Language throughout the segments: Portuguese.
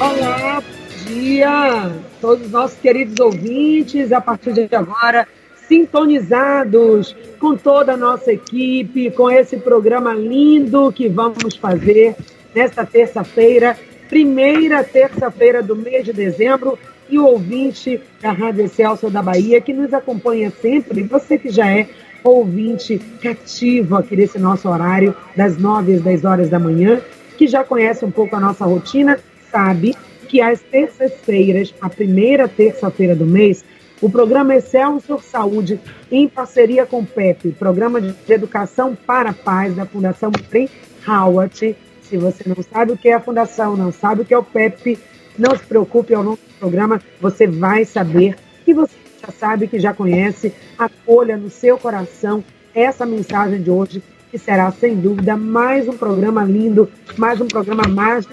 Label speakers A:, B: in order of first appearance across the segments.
A: Olá, bom dia, todos os nossos queridos ouvintes, a partir de agora, sintonizados com toda a nossa equipe, com esse programa lindo que vamos fazer nesta terça-feira, primeira terça-feira do mês de dezembro, e o ouvinte da Rádio Celso da Bahia, que nos acompanha sempre, você que já é ouvinte cativo aqui nesse nosso horário, das 9 às 10 horas da manhã, que já conhece um pouco a nossa rotina, sabe que às terças-feiras, a primeira terça-feira do mês, o programa Excelsior Saúde, em parceria com o PEP, Programa de Educação para a Paz, da Fundação Prem Howard. Se você não sabe o que é a Fundação, não sabe o que é o PEP, não se preocupe, ao longo do programa você vai saber. E você já sabe que já conhece, acolha no seu coração essa mensagem de hoje, que será, sem dúvida, mais um programa lindo, mais um programa mágico,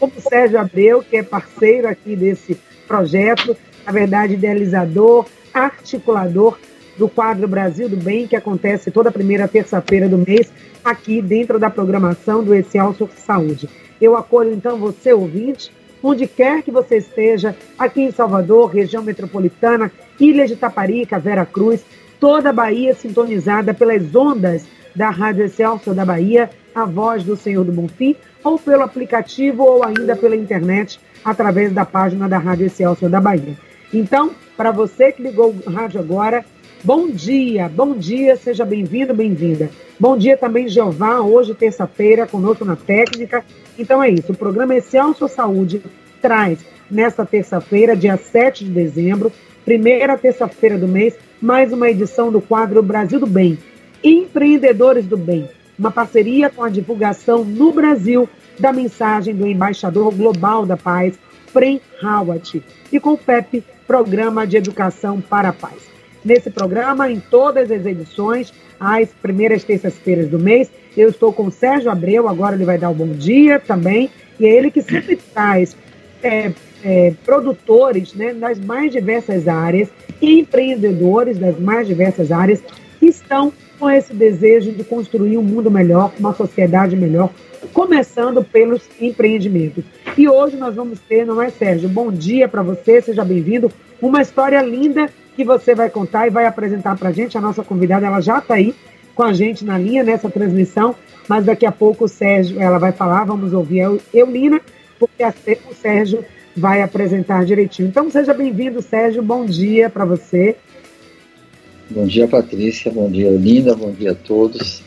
A: como o Sérgio Abreu, que é parceiro aqui desse projeto, na verdade, idealizador, articulador do quadro Brasil do Bem, que acontece toda primeira terça-feira do mês, aqui dentro da programação do Excelsior Saúde. Eu acolho, então, você, ouvinte, onde quer que você esteja, aqui em Salvador, região metropolitana, Ilha de Taparica, Vera Cruz, toda a Bahia sintonizada pelas ondas da Rádio Excelsior da Bahia, a voz do Senhor do Bonfim, ou pelo aplicativo ou ainda pela internet, através da página da Rádio Excelsior da Bahia. Então, para você que ligou o rádio agora, bom dia, bom dia, seja bem-vindo, bem-vinda. Bom dia também, Jeová, hoje, terça-feira, conosco na técnica. Então é isso, o programa Excelsior Saúde traz, nesta terça-feira, dia 7 de dezembro, primeira terça-feira do mês, mais uma edição do quadro Brasil do Bem, Empreendedores do Bem, uma parceria com a divulgação no Brasil da mensagem do embaixador global da paz, Prem Howard, e com o PEP, Programa de Educação para a Paz. Nesse programa, em todas as edições, às primeiras terças-feiras do mês, eu estou com o Sérgio Abreu, agora ele vai dar o bom dia também, e é ele que sempre traz é, é, produtores né, das mais diversas áreas, empreendedores das mais diversas áreas, que estão com esse desejo de construir um mundo melhor, uma sociedade melhor, começando pelos empreendimentos. E hoje nós vamos ter, não é, Sérgio? Bom dia para você, seja bem-vindo. Uma história linda que você vai contar e vai apresentar para a gente. A nossa convidada, ela já está aí com a gente na linha nessa transmissão, mas daqui a pouco o Sérgio, ela vai falar, vamos ouvir a Eulina, porque o Sérgio vai apresentar direitinho. Então seja bem-vindo, Sérgio. Bom dia para você.
B: Bom dia, Patrícia. Bom dia, Linda. Bom dia a todos.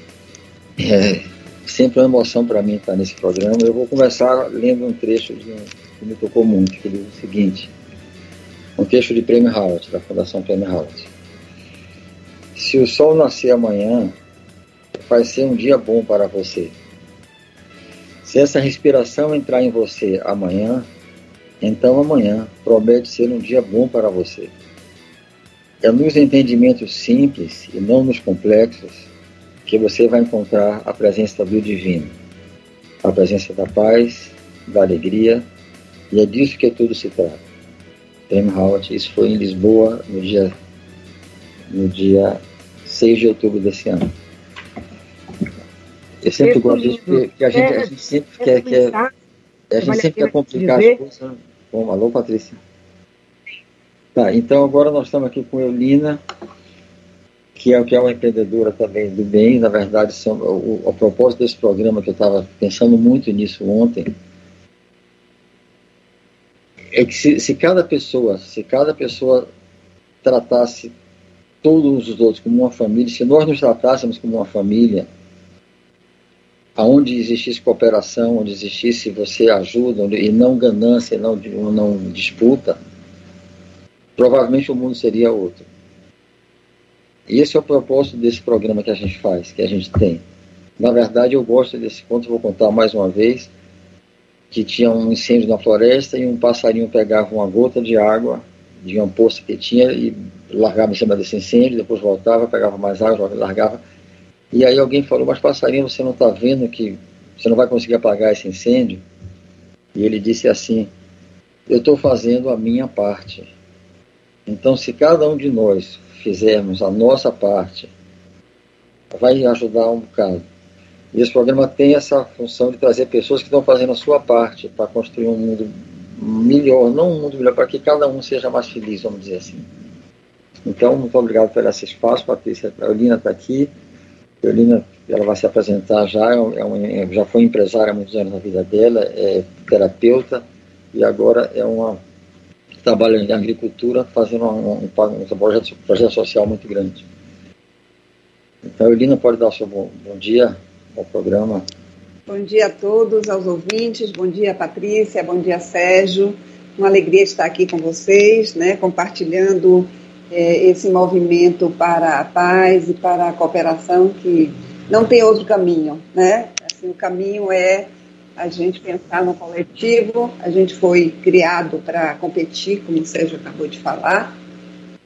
B: É sempre uma emoção para mim estar nesse programa. Eu vou começar lendo um trecho de um, que me tocou muito, que diz o seguinte: um texto de Prêmio Howard, da Fundação Prêmio Howard. Se o sol nascer amanhã, vai ser um dia bom para você. Se essa respiração entrar em você amanhã, então amanhã promete ser um dia bom para você. É nos entendimentos simples e não nos complexos que você vai encontrar a presença do divino, a presença da paz, da alegria, e é disso que tudo se trata. Prêmio Howard, isso foi em Lisboa no dia, no dia 6 de outubro desse ano. Eu sempre gosto de que a gente, a gente sempre quer, quer a gente sempre quer complicar as coisas. Bom, alô, Patrícia. Tá, então agora nós estamos aqui com Eulina, que é, que é uma empreendedora também do bem. Na verdade, são, o, o propósito desse programa, que eu estava pensando muito nisso ontem, é que se, se cada pessoa, se cada pessoa tratasse todos os outros como uma família, se nós nos tratássemos como uma família, aonde existisse cooperação, onde existisse você ajuda e não ganância, não, não disputa, provavelmente o mundo seria outro. Esse é o propósito desse programa que a gente faz, que a gente tem. Na verdade, eu gosto desse ponto, vou contar mais uma vez, que tinha um incêndio na floresta e um passarinho pegava uma gota de água de uma poça que tinha e largava em cima desse incêndio, depois voltava, pegava mais água, largava e aí alguém falou, mas passarinho, você não está vendo que você não vai conseguir apagar esse incêndio? E ele disse assim, eu estou fazendo a minha parte. Então, se cada um de nós fizermos a nossa parte, vai ajudar um bocado. E esse programa tem essa função de trazer pessoas que estão fazendo a sua parte para construir um mundo melhor, não um mundo melhor, para que cada um seja mais feliz, vamos dizer assim. Então, muito obrigado por esse espaço, Patrícia. A Eulina está aqui. A Eulina, ela vai se apresentar já, é uma, é, já foi empresária há muitos anos na vida dela, é terapeuta e agora é uma trabalha em agricultura, fazendo um, um, um projeto, projeto social muito grande. Então, Eulina, pode dar o seu bom, bom dia ao programa.
C: Bom dia a todos, aos ouvintes, bom dia Patrícia, bom dia Sérgio. Uma alegria estar aqui com vocês, né, compartilhando é, esse movimento para a paz e para a cooperação que não tem outro caminho, né? Assim, o caminho é a gente pensar no coletivo, a gente foi criado para competir, como o Sérgio acabou de falar,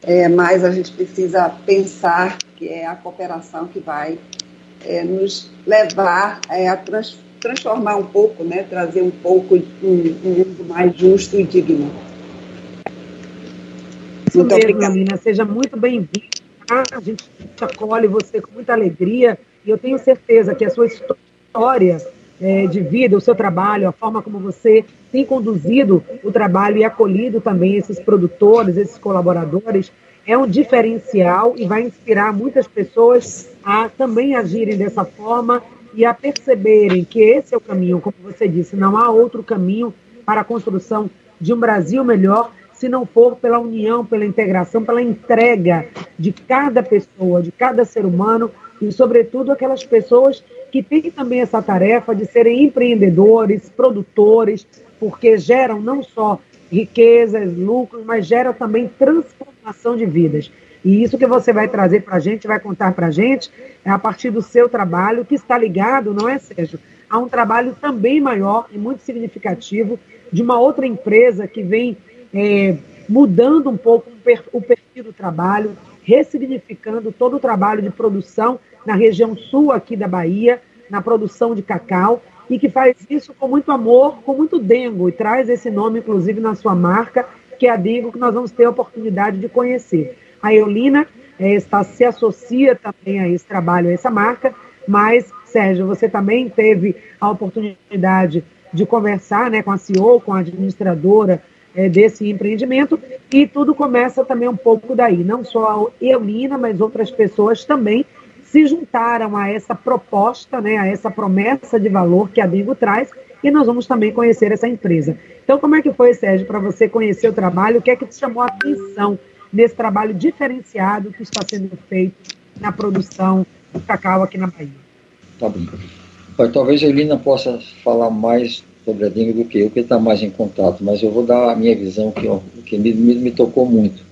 C: é, mas a gente precisa pensar que é a cooperação que vai é, nos levar é, a trans, transformar um pouco, né, trazer um pouco um, um mundo mais justo e digno.
A: Isso muito mesmo, obrigada. Nina, seja muito bem-vinda. A gente acolhe você com muita alegria e eu tenho certeza que a sua história é, de vida, o seu trabalho, a forma como você tem conduzido o trabalho e acolhido também esses produtores, esses colaboradores, é um diferencial e vai inspirar muitas pessoas a também agirem dessa forma e a perceberem que esse é o caminho, como você disse, não há outro caminho para a construção de um Brasil melhor se não for pela união, pela integração, pela entrega de cada pessoa, de cada ser humano e, sobretudo, aquelas pessoas que têm também essa tarefa de serem empreendedores, produtores, porque geram não só riquezas, lucros, mas geram também transformação de vidas. E isso que você vai trazer para a gente, vai contar para a gente, é a partir do seu trabalho, que está ligado, não é, Sérgio, a um trabalho também maior e muito significativo de uma outra empresa que vem é, mudando um pouco o perfil do trabalho, ressignificando todo o trabalho de produção na região sul aqui da Bahia, na produção de cacau, e que faz isso com muito amor, com muito dengo, e traz esse nome, inclusive, na sua marca, que é a Dengo, que nós vamos ter a oportunidade de conhecer. A Eulina é, está, se associa também a esse trabalho, a essa marca, mas, Sérgio, você também teve a oportunidade de conversar né, com a CEO, com a administradora é, desse empreendimento, e tudo começa também um pouco daí. Não só a Eulina, mas outras pessoas também se juntaram a essa proposta, né, a essa promessa de valor que a Bingo traz, e nós vamos também conhecer essa empresa. Então, como é que foi, Sérgio, para você conhecer o trabalho? O que é que te chamou a atenção nesse trabalho diferenciado que está sendo feito na produção do cacau aqui na Bahia?
B: Tá bom. Talvez a Elina possa falar mais sobre a Dingo do que eu, que está mais em contato, mas eu vou dar a minha visão, que, que me, me, me tocou muito.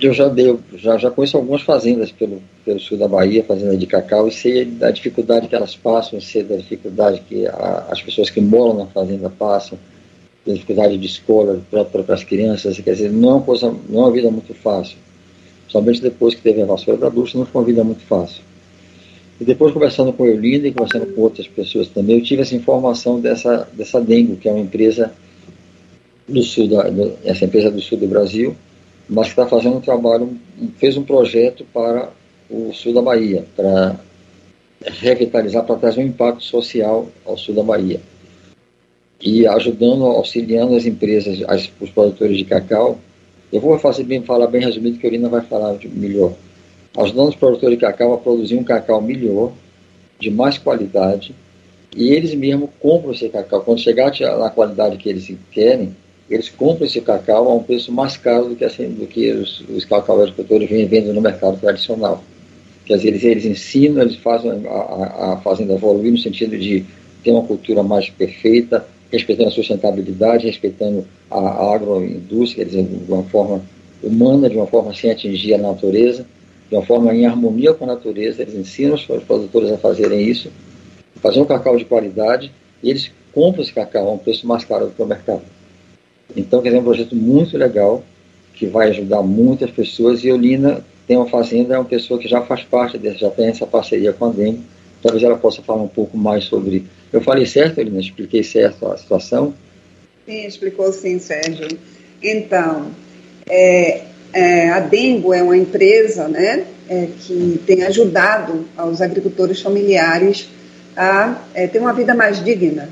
B: Eu já, dei, já, já conheço algumas fazendas pelo, pelo sul da Bahia, fazenda de cacau, e sei da dificuldade que elas passam, sei da dificuldade que a, as pessoas que moram na fazenda passam, da dificuldade de escola para as crianças, quer dizer, não é uma coisa, não é uma vida muito fácil. Somente depois que teve a vassoura da Lúcia, não foi uma vida muito fácil. E depois, conversando com a Eulinda e conversando com outras pessoas também, eu tive essa informação dessa, dessa Dengo, que é uma empresa do sul, da, do, essa empresa do sul do Brasil, mas está fazendo um trabalho, fez um projeto para o sul da Bahia, para revitalizar, para trazer um impacto social ao sul da Bahia. E ajudando, auxiliando as empresas, as, os produtores de cacau. Eu vou fazer bem, falar bem resumido, que a Eurina vai falar melhor ajudando os produtores de cacau a produzir um cacau melhor, de mais qualidade, e eles mesmos compram esse cacau. Quando chegar na qualidade que eles querem, eles compram esse cacau a um preço mais caro do que, assim, do que os, os cacau agricultores vêm vendendo no mercado tradicional. Quer dizer, eles, eles ensinam, eles fazem a, a, fazenda evoluir no sentido de ter uma cultura mais perfeita, respeitando a sustentabilidade, respeitando a, a agroindústria, quer dizer, de uma forma humana, de uma forma sem atingir a natureza de uma forma em harmonia com a natureza, eles ensinam os produtores a fazerem isso, fazer um cacau de qualidade, e eles compram esse cacau a um preço mais caro do que o mercado. Então, quer dizer, é um projeto muito legal, que vai ajudar muitas pessoas, e Olina tem uma fazenda, é uma pessoa que já faz parte dessa, já tem essa parceria com a DEM, talvez ela possa falar um pouco mais sobre... Eu falei certo, Olina? Expliquei certo a situação?
C: Sim, explicou sim, Sérgio. Então, é, é, a Dengo é uma empresa né, é, que tem ajudado aos agricultores familiares a é, ter uma vida mais digna,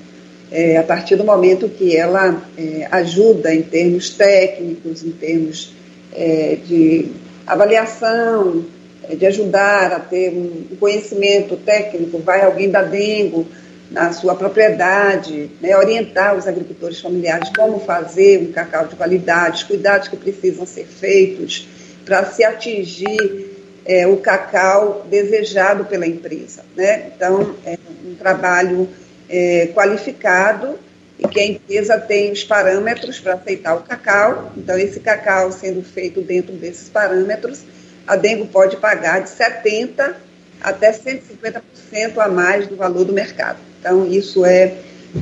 C: é, a partir do momento que ela é, ajuda em termos técnicos, em termos é, de avaliação, é, de ajudar a ter um conhecimento técnico, vai alguém da Dengo na sua propriedade, né, orientar os agricultores familiares como fazer um cacau de qualidade, os cuidados que precisam ser feitos para se atingir é, o cacau desejado pela empresa. Né? Então, é um trabalho é, qualificado e que a empresa tem os parâmetros para aceitar o cacau. Então, esse cacau sendo feito dentro desses parâmetros, a Dengo pode pagar de 70% até 150% a mais do valor do mercado. Então, isso é,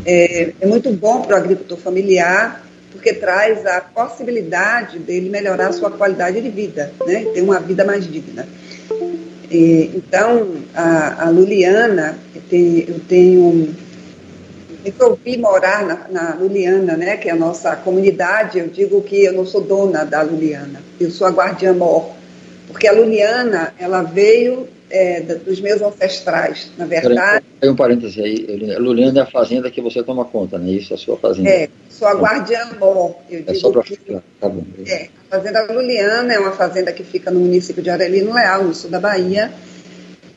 C: é, é muito bom para o agricultor familiar, porque traz a possibilidade dele melhorar a sua qualidade de vida, né? ter uma vida mais digna. E, então, a, a Luliana, eu tenho, eu tenho resolvi morar na, na, Luliana, né, que é a nossa comunidade. Eu digo que eu não sou dona da Luliana, eu sou a guardiã mor, porque a Luliana ela veio é, dos meus ancestrais, na verdade.
B: Tem um parêntese aí, a Luliana é a fazenda que você toma conta, né? Isso é a sua fazenda.
C: É, sou a guardiã mor. Eu
B: é só para ficar, tá bom.
C: É, a fazenda Luliana é uma fazenda que fica no município de Arelino Leal, no sul da Bahia.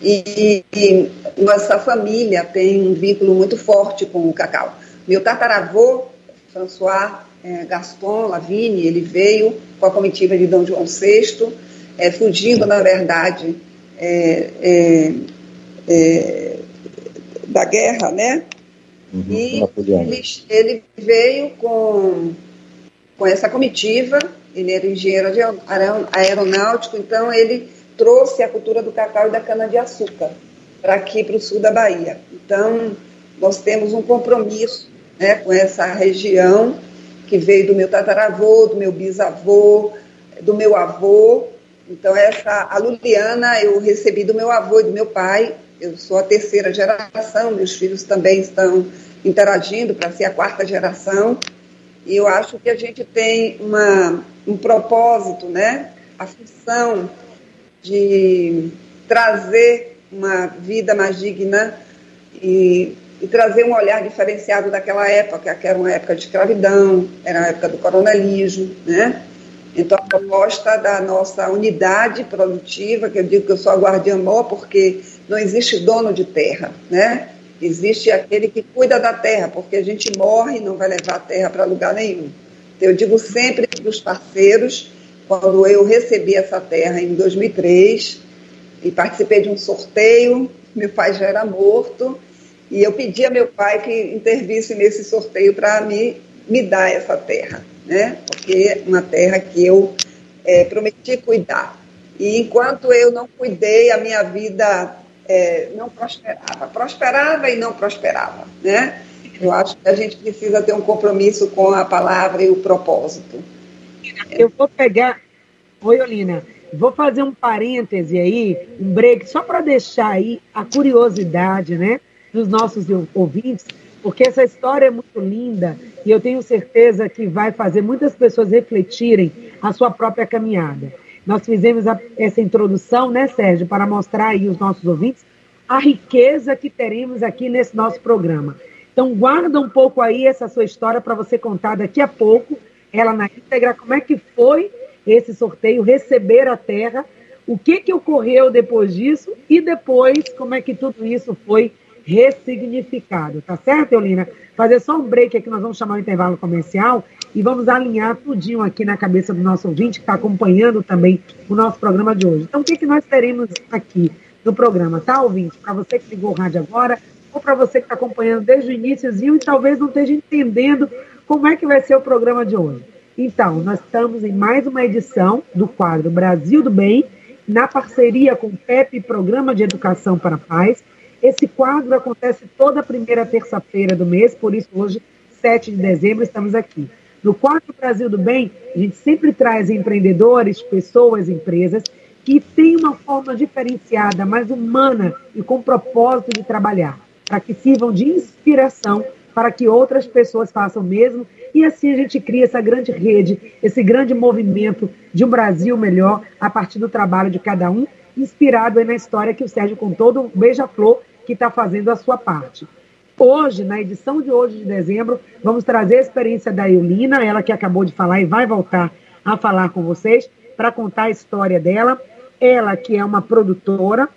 C: E, e, nossa família tem um vínculo muito forte com o cacau. Meu tataravô, François é, Gaston Lavigne, ele veio com a comitiva de Dom João VI, é, fugindo, na verdade, é, é, é, da guerra, né? Uhum, e ele, ele, veio com, com essa comitiva, ele era engenheiro aeronáutico, então ele trouxe a cultura do cacau e da cana-de-açúcar para aqui, para o sul da Bahia. Então, nós temos um compromisso né, com essa região que veio do meu tataravô, do meu bisavô, do meu avô. Então, essa, a Luliana eu recebi do meu avô e do meu pai. Eu sou a terceira geração, meus filhos também estão interagindo para ser a quarta geração. E eu acho que a gente tem uma, um propósito, né? A função de trazer uma vida mais digna e, e, trazer um olhar diferenciado daquela época, que era uma época de escravidão, era a época do coronelismo, né? Então, a proposta da nossa unidade produtiva, que eu digo que eu sou a guardiã mó, porque não existe dono de terra, né? Existe aquele que cuida da terra, porque a gente morre e não vai levar a terra para lugar nenhum. Então, eu digo sempre para os parceiros quando eu recebi essa terra em 2003 e participei de um sorteio, meu pai já era morto, e eu pedi a meu pai que intervisse nesse sorteio para me, me dar essa terra, né? Porque é uma terra que eu é, prometi cuidar. E enquanto eu não cuidei, a minha vida é, não prosperava. Prosperava e não prosperava, né? Eu acho que a gente precisa ter um compromisso com a palavra e o propósito.
A: Eu vou pegar. Oi, Olina. Vou fazer um parêntese aí, um break, só para deixar aí a curiosidade, né, dos nossos ouvintes, porque essa história é muito linda e eu tenho certeza que vai fazer muitas pessoas refletirem a sua própria caminhada. Nós fizemos a, essa introdução, né, Sérgio, para mostrar aí os nossos ouvintes a riqueza que teremos aqui nesse nosso programa. Então, guarda um pouco aí essa sua história para você contar daqui a pouco ela na íntegra, como é que foi esse sorteio, receber a terra, o que, que ocorreu depois disso e depois como é que tudo isso foi ressignificado, tá certo, Eulina? Fazer só um break aqui, nós vamos chamar o intervalo comercial e vamos alinhar tudinho aqui na cabeça do nosso ouvinte que está acompanhando também o nosso programa de hoje. Então, o que, que nós teremos aqui no programa, tá, ouvinte? Para você que ligou o rádio agora, ou para você que está acompanhando desde o iníciozinho e talvez não esteja entendendo como é que vai ser o programa de hoje. Então, nós estamos em mais uma edição do quadro Brasil do Bem, na parceria com o PEP, Programa de Educação para a Paz. Esse quadro acontece toda primeira terça-feira do mês, por isso hoje, 7 de dezembro, estamos aqui. No quadro Brasil do Bem, a gente sempre traz empreendedores, pessoas, empresas que têm uma forma diferenciada, mais humana e com propósito de trabalhar, para que sirvam de inspiração para que outras pessoas façam o mesmo e assim a gente cria essa grande rede, esse grande movimento de um Brasil melhor a partir do trabalho de cada um, inspirado na história que o Sérgio contou do Beija-Flor, que está fazendo a sua parte. Hoje, na edição de hoje de dezembro, vamos trazer a experiência da Eulina, ela que acabou de falar e vai voltar a falar com vocês, para contar a história dela. Ela que é uma produtora,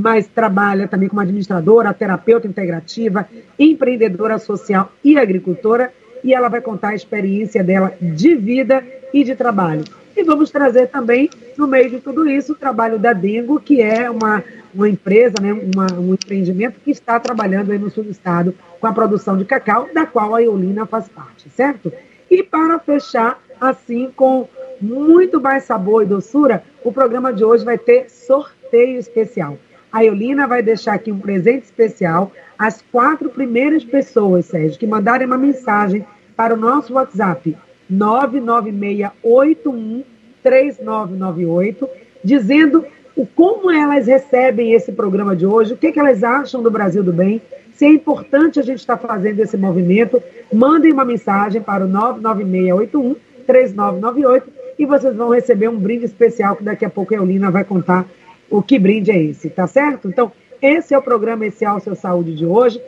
A: mas trabalha também como administradora, terapeuta integrativa, empreendedora social e agricultora, e ela vai contar a experiência dela de vida e de trabalho. E vamos trazer também, no meio de tudo isso, o trabalho da Dengo, que é uma, uma empresa, né, uma, um empreendimento que está trabalhando aí no sul do estado com a produção de cacau, da qual a Eolina faz parte, certo? E para fechar, assim, com muito mais sabor e doçura, o programa de hoje vai ter sorteio especial. A Eolina vai deixar aqui um presente especial às quatro primeiras pessoas, Sérgio, que mandarem uma mensagem para o nosso WhatsApp 996813998, dizendo o, como elas recebem esse programa de hoje, o que, que elas acham do Brasil do Bem, se é importante a gente estar fazendo esse movimento, mandem uma mensagem para o 996813998 e vocês vão receber um brinde especial que daqui a pouco a Eulina vai contar o que brinde é esse, tá certo? Então, esse é o programa Esse é Seu Saúde de hoje.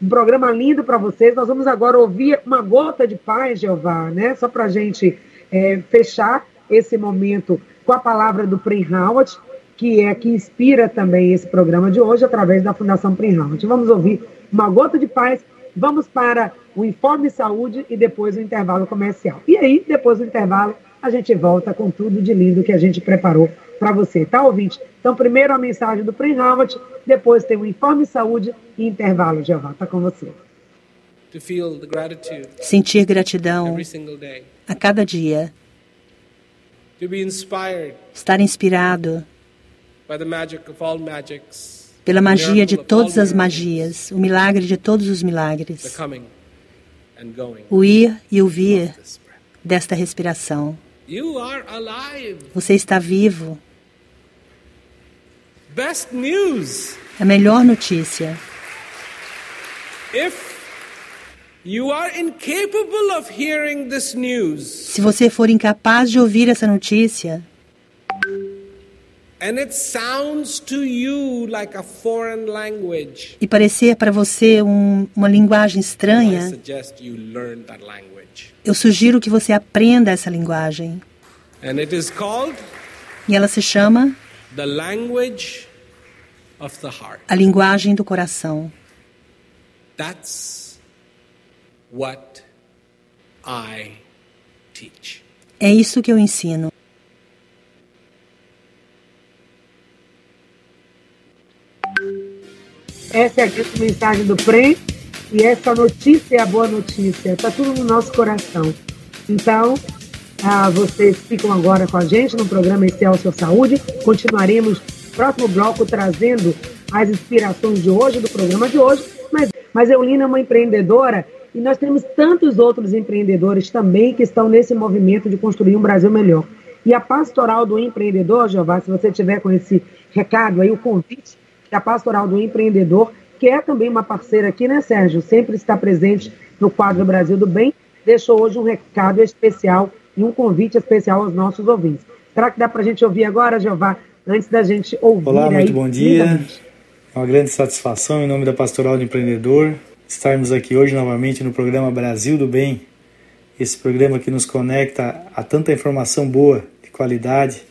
A: Um programa lindo para vocês. Nós vamos agora ouvir uma gota de paz, Jeová, né? Só para a gente é, fechar esse momento com a palavra do Prim Howard, que é que inspira também esse programa de hoje através da Fundação Prim Howard. Vamos ouvir uma gota de paz. Vamos para o Informe Saúde e depois o intervalo comercial. E aí, depois do intervalo, a gente volta com tudo de lindo que a gente preparou para você, tá, ouvinte? Então, primeiro a mensagem do Prim Harvard, depois tem o Informe Saúde e intervalo, Jeová. Está com você.
D: Sentir gratidão a cada dia. Estar inspirado pela magia de todas as magias, o milagre de todos os milagres. O ir e o vir desta respiração. Você está vivo.
E: Best news.
D: A melhor notícia.
E: If you are incapable of hearing this news,
D: se você for incapaz de ouvir essa notícia,
E: and it sounds to you like a foreign language,
D: e parecer para você um, uma linguagem estranha,
E: I suggest you learn that language.
D: eu sugiro que você aprenda essa linguagem.
E: And it is called
D: E ela se chama
E: the language of the heart.
D: a linguagem do coração.
E: That's what I teach.
D: É isso que eu ensino.
A: Essa é a grande mensagem do PREM e essa notícia é a boa notícia. Está tudo no nosso coração. Então, ah, vocês ficam agora com a gente no programa Seu Saúde. Continuaremos próximo bloco trazendo as inspirações de hoje, do programa de hoje. Mas, mas Eulina é uma empreendedora e nós temos tantos outros empreendedores também que estão nesse movimento de construir um Brasil melhor. E a pastoral do empreendedor, Jeová, se você tiver com esse recado aí, o convite da pastoral do empreendedor, que é também uma parceira aqui, né, Sérgio? Sempre está presente no quadro Brasil do Bem, deixou hoje um recado especial e um convite especial aos nossos ouvintes. Será que dá para a gente ouvir agora, Jeová, antes da gente ouvir
F: Olá,
A: aí,
F: muito bom dia. É uma grande satisfação, em nome da Pastoral do Empreendedor, estarmos aqui hoje novamente no programa Brasil do Bem. Esse programa que nos conecta a tanta informação boa, de qualidade,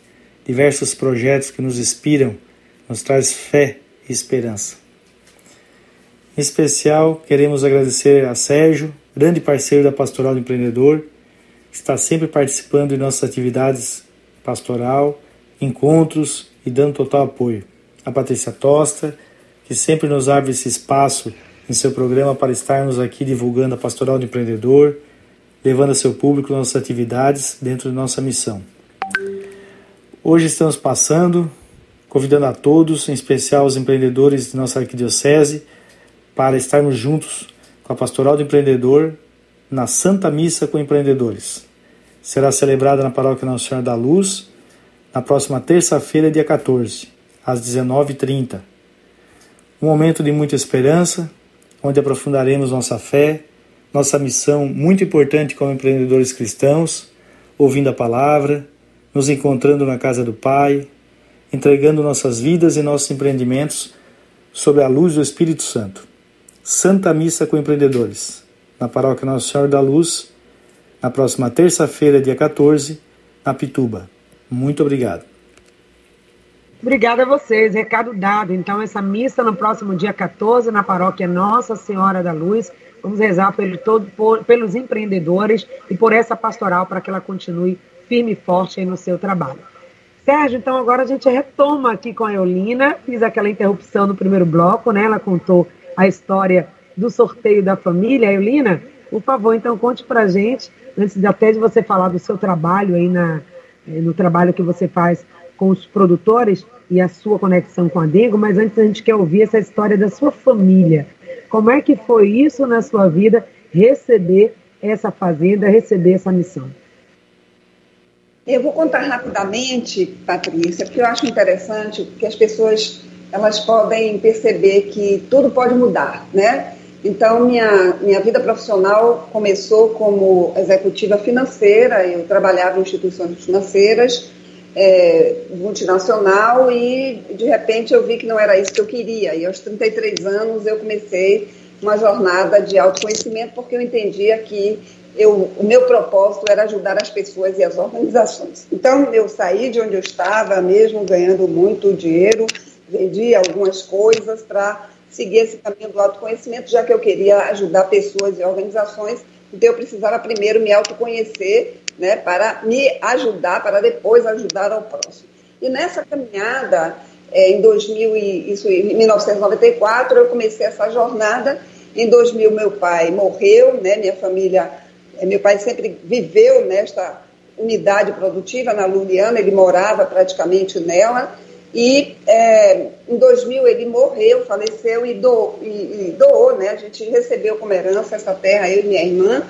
F: diversos projetos que nos inspiram, nos traz fé e esperança. Em especial, queremos agradecer a Sérgio, grande parceiro da Pastoral do Empreendedor, está sempre participando de nossas atividades pastoral, encontros e dando total apoio. A Patrícia Tosta, que sempre nos abre esse espaço em seu programa para estarmos aqui divulgando a Pastoral do Empreendedor, levando a seu público nossas atividades dentro de nossa missão. Hoje estamos passando, convidando a todos, em especial os empreendedores de nossa arquidiocese, para estarmos juntos com a Pastoral do Empreendedor na Santa Missa com Empreendedores. Será celebrada na Paróquia Nossa Senhora da Luz na próxima terça-feira, dia 14, às 19h30. Um momento de muita esperança, onde aprofundaremos nossa fé, nossa missão muito importante como empreendedores cristãos, ouvindo a palavra, nos encontrando na casa do Pai, entregando nossas vidas e nossos empreendimentos sob a luz do Espírito Santo. Santa Missa com Empreendedores, na Paróquia Nossa Senhora da Luz, na próxima terça-feira, dia 14, na Pituba. Muito obrigado.
A: Obrigada a vocês, recado dado. Então, essa missa no próximo dia 14, na paróquia Nossa Senhora da Luz. Vamos rezar pelo todo, por, pelos empreendedores e por essa pastoral para que ela continue firme e forte no seu trabalho. Sérgio, então agora a gente retoma aqui com a Eolina. Fiz aquela interrupção no primeiro bloco, né? Ela contou a história do sorteio da família. Eolina, por favor, então conte para gente, antes até de você falar do seu trabalho aí na, eh, no trabalho que você faz com os produtores e a sua conexão com a Dengo, mas antes a gente quer ouvir essa história da sua família. Como é que foi isso na sua vida, receber essa fazenda, receber essa missão?
C: Eu vou contar rapidamente, Patrícia, porque eu acho interessante que as pessoas elas podem perceber que tudo pode mudar, né? Então, minha, minha vida profissional começou como executiva financeira, eu trabalhava em instituições financeiras, é, multinacional, e de repente eu vi que não era isso que eu queria. E aos 33 anos eu comecei uma jornada de autoconhecimento, porque eu entendia que eu, o meu propósito era ajudar as pessoas e as organizações. Então, eu saí de onde eu estava, mesmo ganhando muito dinheiro, vendi algumas coisas para seguir esse caminho do autoconhecimento, já que eu queria ajudar pessoas e organizações. Então, eu precisava primeiro me autoconhecer, né, para me ajudar, para depois ajudar ao próximo. E nessa caminhada, é, em 2000 e, isso, em 1994, eu comecei essa jornada. Em 2000, meu pai morreu, né, minha família meu pai sempre viveu nesta unidade produtiva na Luliana, ele morava praticamente nela. E é, em 2000 ele morreu, faleceu e, do, e, e, doou, né? A gente recebeu como herança essa terra, eu e minha irmã.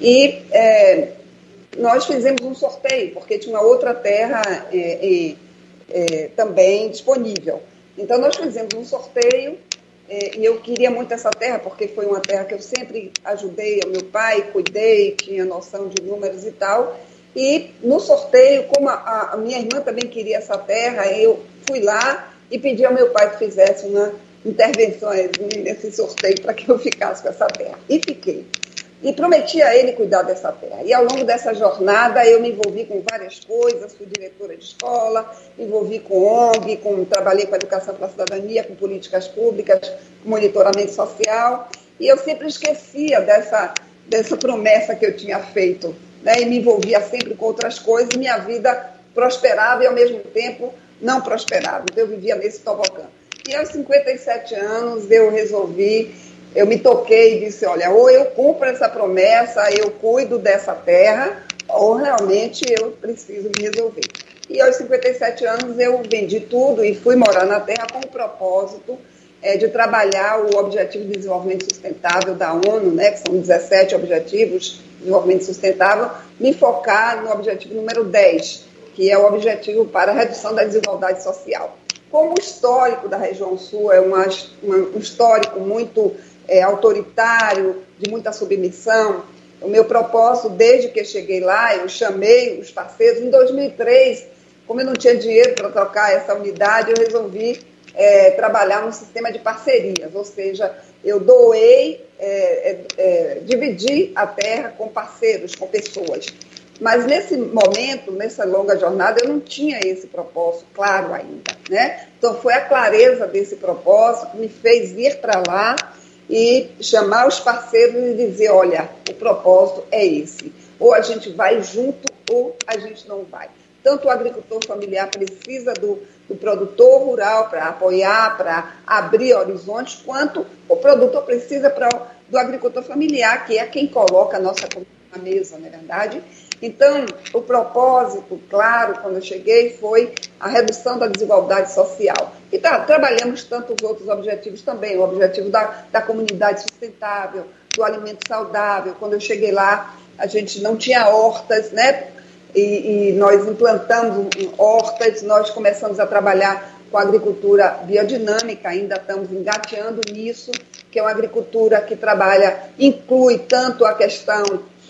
C: E é, nós fizemos um sorteio, porque tinha outra terra é, é também disponível. Então nós fizemos um sorteio é, e eu queria muito essa terra, porque foi uma terra que eu sempre ajudei ao meu pai, cuidei, tinha noção de números e tal. E no sorteio, como a, a minha irmã também queria essa terra, eu fui lá e pedi ao meu pai que fizesse uma intervenção nesse sorteio para que eu ficasse com essa terra. E fiquei e prometi a ele cuidar dessa terra. E ao longo dessa jornada eu me envolvi com várias coisas, fui diretora de escola, envolvi com ONG, com, trabalhei com educação para a cidadania, com políticas públicas, com monitoramento social, e eu sempre esquecia dessa, dessa promessa que eu tinha feito, né? e me envolvia sempre com outras coisas, e minha vida prosperava e ao mesmo tempo não prosperava. Eu vivia nesse tobogã. E aos 57 anos eu resolvi eu me toquei e disse: olha, ou eu cumpro essa promessa, eu cuido dessa terra, ou realmente eu preciso me resolver. E aos 57 anos eu vendi tudo e fui morar na terra com o propósito é, de trabalhar o Objetivo de Desenvolvimento Sustentável da ONU, né, que são 17 Objetivos de Desenvolvimento Sustentável, me focar no objetivo número 10, que é o objetivo para a redução da desigualdade social. Como o histórico da região sul é uma, uma, um histórico muito é, autoritário, de muita submissão. O meu propósito, desde que cheguei lá, eu chamei os parceiros. Em 2003, como eu não tinha dinheiro para trocar essa unidade, eu resolvi é, trabalhar num sistema de parcerias, ou seja, eu doei, é, é, é dividi a terra com parceiros, com pessoas. Mas nesse momento, nessa longa jornada, eu não tinha esse propósito claro ainda, né? Então foi a clareza desse propósito que me fez ir para lá e chamar os parceiros e dizer: olha, o propósito é esse. Ou a gente vai junto ou a gente não vai. Tanto o agricultor familiar precisa do, do produtor rural para apoiar, para abrir horizontes, quanto o produtor precisa pra, do agricultor familiar, que é quem coloca a nossa comida na mesa, não é verdade? Então, o propósito, claro, quando eu cheguei, foi a redução da desigualdade social. E tá, trabalhamos tantos outros objetivos também, o objetivo da, da comunidade sustentável, do alimento saudável. Quando eu cheguei lá, a gente não tinha hortas, né? E, e nós implantamos hortas, nós começamos a trabalhar com a agricultura biodinâmica, ainda estamos engateando nisso, que é uma agricultura que trabalha, inclui tanto a questão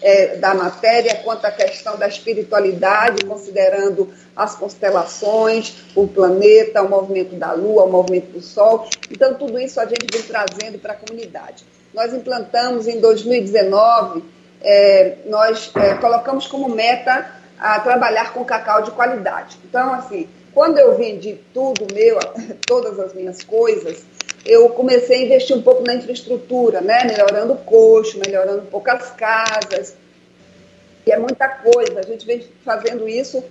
C: é, da matéria quanto à questão da espiritualidade, considerando as constelações, o planeta, o movimento da Lua, o movimento do Sol. Então, tudo isso a gente vem trazendo para a comunidade. Nós implantamos em 2019, é, nós é, colocamos como meta a trabalhar com cacau de qualidade. Então, assim, quando eu vendi tudo meu, todas as minhas coisas, eu comecei a investir um pouco na infraestrutura, né? Melhorando o coxo, melhorando um pouco as casas. E é muita coisa. A gente vem fazendo isso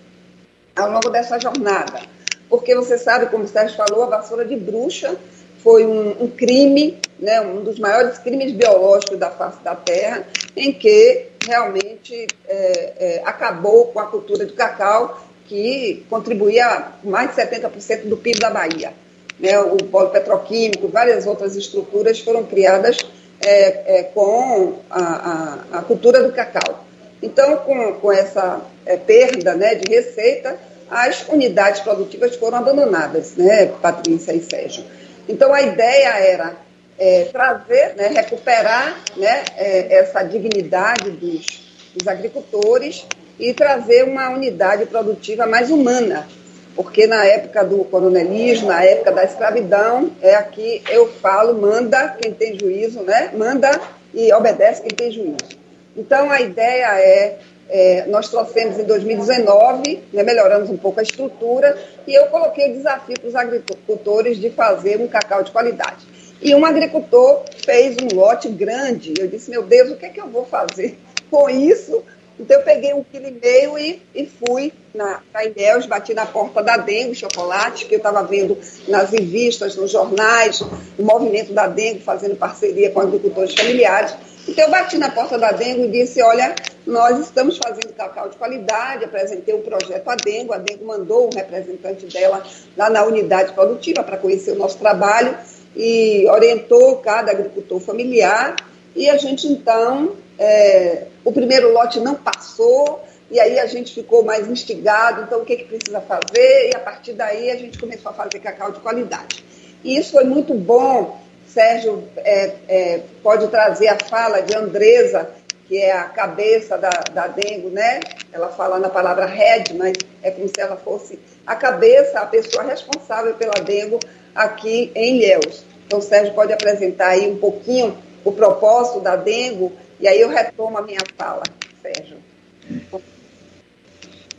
C: ao longo dessa jornada. Porque você sabe, como o Sérgio falou, a vassoura de bruxa foi um, um crime, né, um dos maiores crimes biológicos da face da Terra, em que realmente é, é, acabou com a cultura do cacau, que contribuía mais de 70% do PIB da Bahia né, o polo petroquímico, várias outras estruturas foram criadas é, é, com a, a, a, cultura do cacau. Então, com, com essa é, perda né, de receita, as unidades produtivas foram abandonadas, né, Patrícia e Sérgio. Então, a ideia era é, trazer, né, recuperar né, é, essa dignidade dos, dos agricultores e trazer uma unidade produtiva mais humana, porque na época do coronelismo, na época da escravidão, é aqui eu falo, manda quem tem juízo, né? Manda e obedece quem tem juízo. Então a ideia é, é nós trouxemos em 2019, né, melhoramos um pouco a estrutura, e eu coloquei o desafio para os agricultores de fazer um cacau de qualidade. E um agricultor fez um lote grande. Eu disse, meu Deus, o que é que eu vou fazer com isso então eu peguei um quilo e meio e, e fui na, na Ilhéus, bati na porta da Dengue Chocolate, que eu estava vendo nas revistas, nos jornais, o movimento da Dengue fazendo parceria com agricultores familiares. Então eu bati na porta da Dengue e disse, olha, nós estamos fazendo cacau de qualidade, apresentei o um projeto à Dengue, a Dengue mandou um representante dela lá na unidade produtiva para conhecer o nosso trabalho e orientou cada agricultor familiar e a gente então é, o primeiro lote não passou, e aí a gente ficou mais instigado, então o que, que precisa fazer? E a partir daí a gente começou a fazer cacau de qualidade. E isso foi muito bom. Sérgio é, é, pode trazer a fala de Andresa, que é a cabeça da, da Dengo, né? Ela fala na palavra head, mas é como se ela fosse a cabeça, a pessoa responsável pela Dengo aqui em Ilhéus. Então, Sérgio pode apresentar aí um pouquinho o propósito da Dengo e aí eu retomo a minha fala, Sérgio.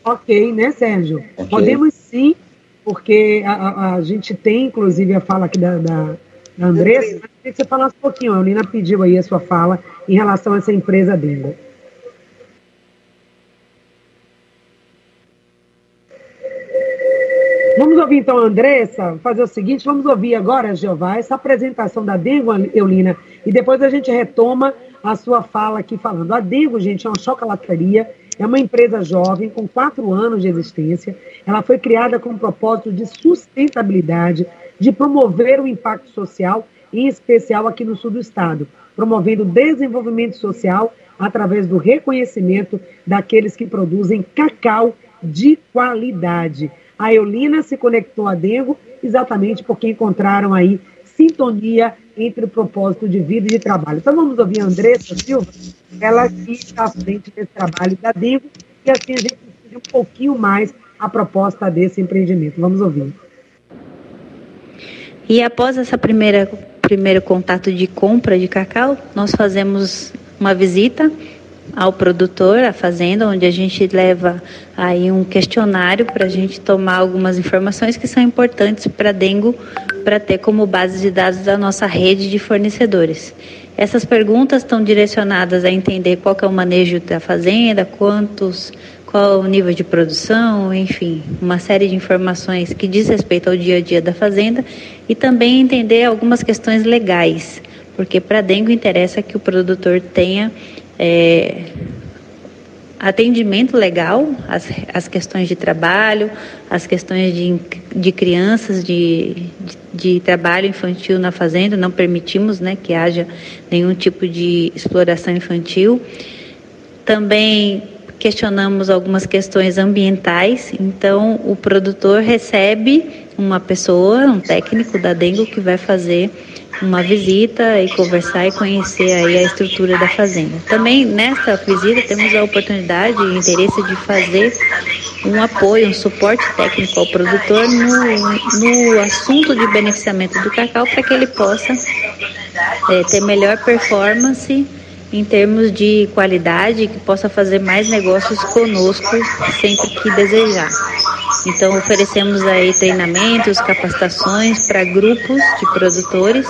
A: Ok, né, Sérgio? Okay. Podemos sim, porque a, a, a, gente tem, inclusive, a fala aqui da, da, da Andressa. Eu queria que você falasse um pouquinho. A Eulina pediu aí a sua fala em relação a essa empresa dele. Vamos ouvir então a Andressa, fazer o seguinte, vamos ouvir agora, Jeová, essa apresentação da Dengo, Eulina, e depois a gente retoma a sua fala aqui falando. A Devo, gente, é uma chocolateria, é uma empresa jovem com quatro anos de existência. Ela foi criada com o propósito de sustentabilidade, de promover o impacto social, em especial aqui no sul do estado, promovendo desenvolvimento social através do reconhecimento daqueles que produzem cacau de qualidade. A Eulina se conectou a Dengo exatamente porque encontraram aí sintonia entre o propósito de vida e de trabalho. Então vamos ouvir a Andressa Silva, ela que está à frente desse trabalho da Digo, e assim a gente entende um pouquinho mais a proposta desse empreendimento. Vamos ouvir.
G: E após essa primeira primeiro contato de compra de cacau, nós fazemos uma visita ao produtor, à fazenda, onde a gente leva aí um questionário para a gente tomar algumas informações que são importantes para Dengo, para ter como base de dados da nossa rede de fornecedores. Essas perguntas estão direcionadas a entender qual é o manejo da fazenda, quantos, qual o nível de produção, enfim, uma série de informações que diz respeito ao dia a dia da fazenda e também entender algumas questões legais, porque para Dengo interessa que o produtor tenha é, atendimento legal, as, as questões de trabalho, as questões de, de crianças, de, de, de, trabalho infantil na fazenda, não permitimos né, que haja nenhum tipo de exploração infantil. Também questionamos algumas questões ambientais, então o produtor recebe uma pessoa, um técnico da Dengo que vai fazer uma visita e conversar e conhecer aí a estrutura da fazenda. Também nessa visita temos a oportunidade e interesse de fazer um apoio, um suporte técnico ao produtor no, no assunto de beneficiamento do cacau para que ele possa é, ter melhor performance em termos de qualidade, que possa fazer mais negócios conosco sempre que desejar. Então oferecemos aí treinamentos, capacitações para grupos de produtores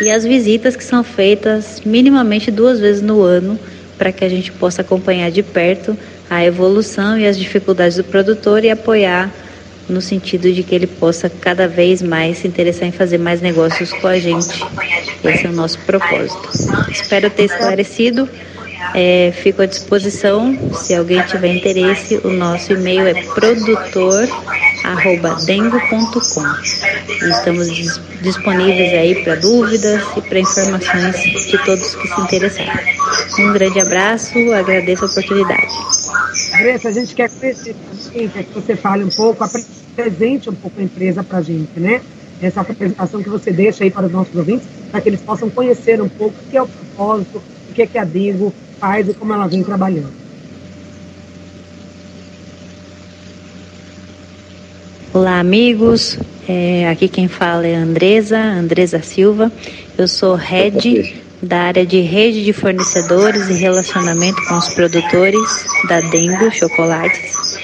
G: e as visitas que são feitas minimamente duas vezes no ano para que a gente possa acompanhar de perto a evolução e as dificuldades do produtor e apoiar no sentido de que ele possa cada vez mais se interessar em fazer mais negócios com a gente. Esse é o nosso propósito. Espero ter esclarecido. É, fico à disposição. Se alguém tiver interesse, o nosso e-mail é produtor@dengo.com. Estamos disponíveis aí para dúvidas e para informações de todos que se interessarem. Um grande abraço, agradeço a oportunidade.
A: Andressa, a gente quer conhecer, que você fale um pouco, apresente um pouco a empresa para a gente, né? Essa apresentação que você deixa aí para os nossos ouvintes, para que eles possam conhecer um pouco o que é o propósito, o que é que a Digo faz e como ela vem trabalhando.
G: Olá, amigos. É, aqui quem fala é Andresa, Andresa Silva. Eu sou head da área de rede de fornecedores e relacionamento com os produtores da Dengo Chocolates.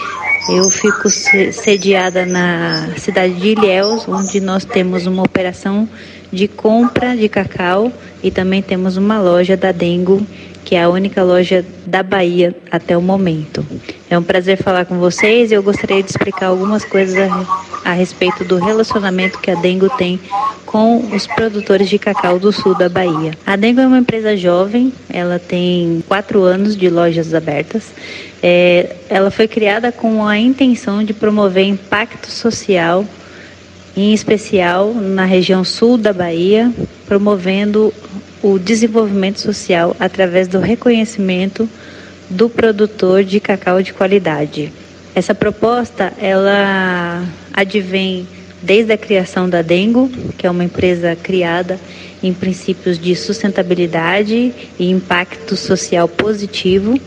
G: Eu fico sediada na cidade de Ilhéus, onde nós temos uma operação de compra de cacau e também temos uma loja da Dengo que é a única loja da Bahia até o momento. É um prazer falar com vocês e eu gostaria de explicar algumas coisas a, a, respeito do relacionamento que a Dengo tem com os produtores de cacau do sul da Bahia. A Dengo é uma empresa jovem, ela tem quatro anos de lojas abertas. É, ela foi criada com a intenção de promover impacto social em especial na região sul da Bahia, promovendo o desenvolvimento social através do reconhecimento do produtor de cacau de qualidade. Essa proposta, ela advém desde a criação da Dengo, que é uma empresa criada em princípios de sustentabilidade e impacto social positivo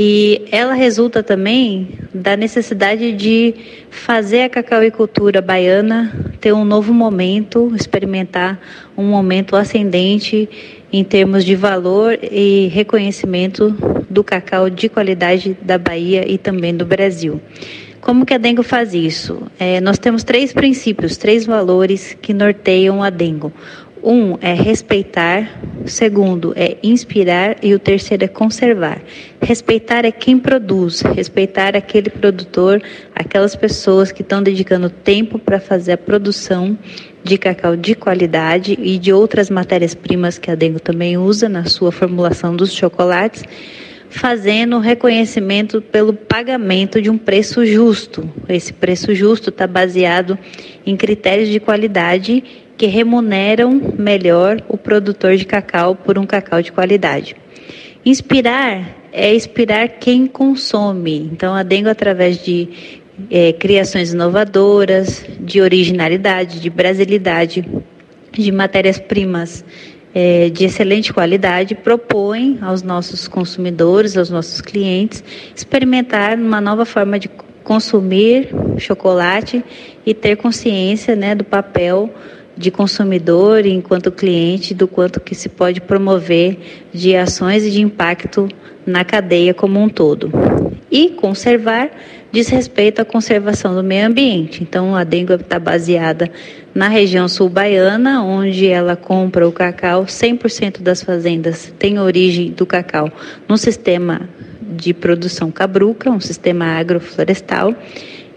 G: e ela resulta também da necessidade de fazer a cacauicultura baiana ter um novo momento, experimentar um momento ascendente em termos de valor e reconhecimento do cacau de qualidade da Bahia e também do Brasil. Como que a Dengo faz isso? É, nós temos três princípios, três valores que norteiam a Dengo. Um é respeitar, o segundo é inspirar e o terceiro é conservar. Respeitar é quem produz, respeitar aquele produtor, aquelas pessoas que estão dedicando tempo para fazer a produção de cacau de qualidade e de outras matérias-primas que a Dengo também usa na sua formulação dos chocolates, fazendo reconhecimento pelo pagamento de um preço justo. Esse preço justo está baseado em critérios de qualidade que remuneram melhor o produtor de cacau por um cacau de qualidade. Inspirar é inspirar quem consome. Então, a Dengo, através de é, criações inovadoras, de originalidade, de brasilidade, de matérias-primas é, de excelente qualidade, propõe aos nossos consumidores, aos nossos clientes, experimentar uma nova forma de consumir chocolate e ter consciência né, do papel de consumidor e enquanto cliente do quanto que se pode promover de ações e de impacto na cadeia como um todo. E conservar diz respeito à conservação do meio ambiente. Então, a Dengo está baseada na região sul baiana, onde ela compra o cacau, 100% das fazendas têm origem do cacau no sistema de produção cabruca, um sistema agroflorestal,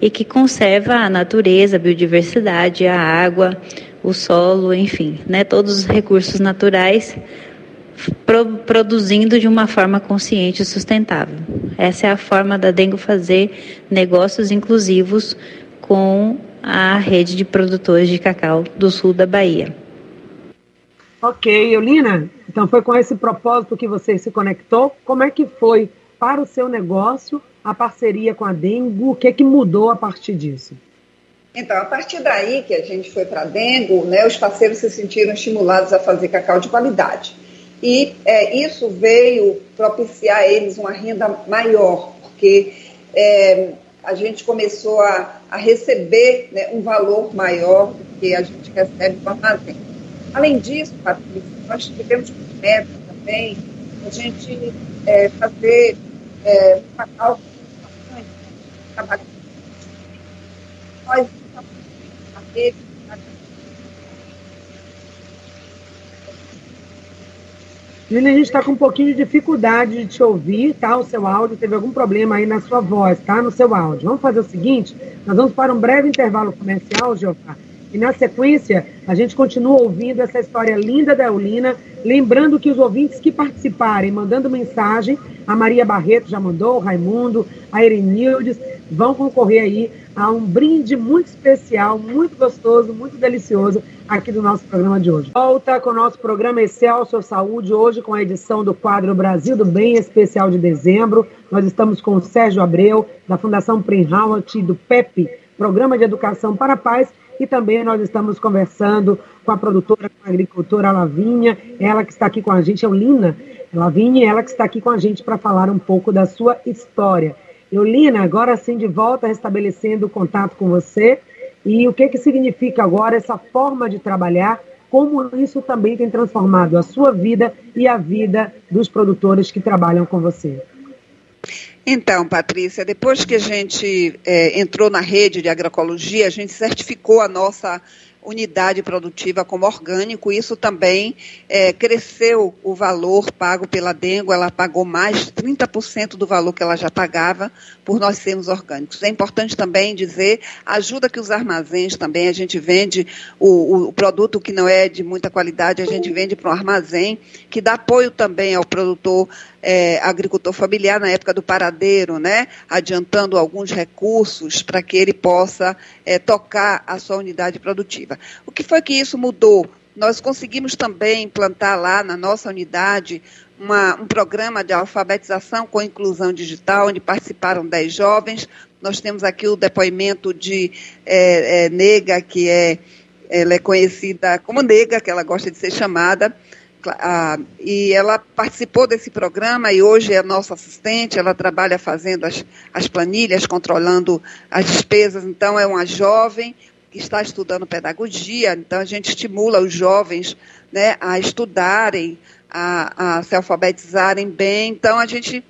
G: e que conserva a natureza, a biodiversidade, a água, o solo, enfim, né, todos os recursos naturais pro, produzindo de uma forma consciente e sustentável. Essa é a forma da Dengo fazer negócios inclusivos com a rede de produtores de cacau do sul da Bahia.
A: Ok, Eulina, então foi com esse propósito que você se conectou. Como é que foi para o seu negócio a parceria com a Dengo? O que, é que mudou a partir disso?
C: Então, a partir daí que a gente foi para Dengo, né, os parceiros se sentiram estimulados a fazer cacau de qualidade. E é, isso veio propiciar a eles uma renda maior, porque é, a gente começou a, a receber né, um valor maior do que a gente recebe do armazém. Além disso, Patrícia, nós tivemos como meta também a gente é, fazer é, cacau trabalho. Nós
A: Lina, a gente está com um pouquinho de dificuldade de te ouvir, tá? O seu áudio teve algum problema aí na sua voz, tá? No seu áudio. Vamos fazer o seguinte: nós vamos para um breve intervalo comercial, Geofá, e na sequência a gente continua ouvindo essa história linda da Eulina. Lembrando que os ouvintes que participarem, mandando mensagem, a Maria Barreto já mandou, o Raimundo, a Erenildes, vão concorrer aí a um brinde muito especial, muito gostoso, muito delicioso aqui do nosso programa de hoje. Volta com o nosso programa Excelsior Saúde, hoje com a edição do quadro Brasil do Bem, especial de dezembro. Nós estamos com o Sérgio Abreu, da Fundação Premhauert e do PEP, Programa de Educação para a Paz, e também nós estamos conversando com a produtora, com a agricultora Lavinha, ela que está aqui com a gente, é o Lina Lavinha, ela que está aqui com a gente para falar um pouco da sua história. Eulina, agora sim de volta, restabelecendo o contato com você. E o que, que significa agora essa forma de trabalhar? Como isso também tem transformado a sua vida e a vida dos produtores que trabalham com você?
C: Então, Patrícia, depois que a gente é, entrou na rede de agroecologia, a gente certificou a nossa unidade produtiva como orgânico, isso também é, cresceu o valor pago pela Dengo, ela pagou mais de 30% do valor que ela já pagava por nós sermos orgânicos. É importante também dizer, ajuda que os armazéns também, a gente vende o, o produto que não é de muita qualidade, a gente vende para um armazém, que dá apoio também ao produtor é, agricultor familiar na época do paradeiro, né? adiantando alguns recursos para que ele possa é, tocar a sua unidade produtiva. O que foi que isso mudou? Nós conseguimos também implantar lá na nossa unidade uma, um programa de alfabetização com inclusão digital, onde participaram 10 jovens. Nós temos aqui o depoimento de é, é, Nega, que é, ela é conhecida como Nega, que ela gosta de ser chamada, ah, e ela participou desse programa e hoje é nossa assistente, ela trabalha fazendo as, as planilhas, controlando as despesas, então é uma jovem que está estudando pedagogia, então a gente estimula os jovens né, a estudarem, a, a se alfabetizarem bem, então a gente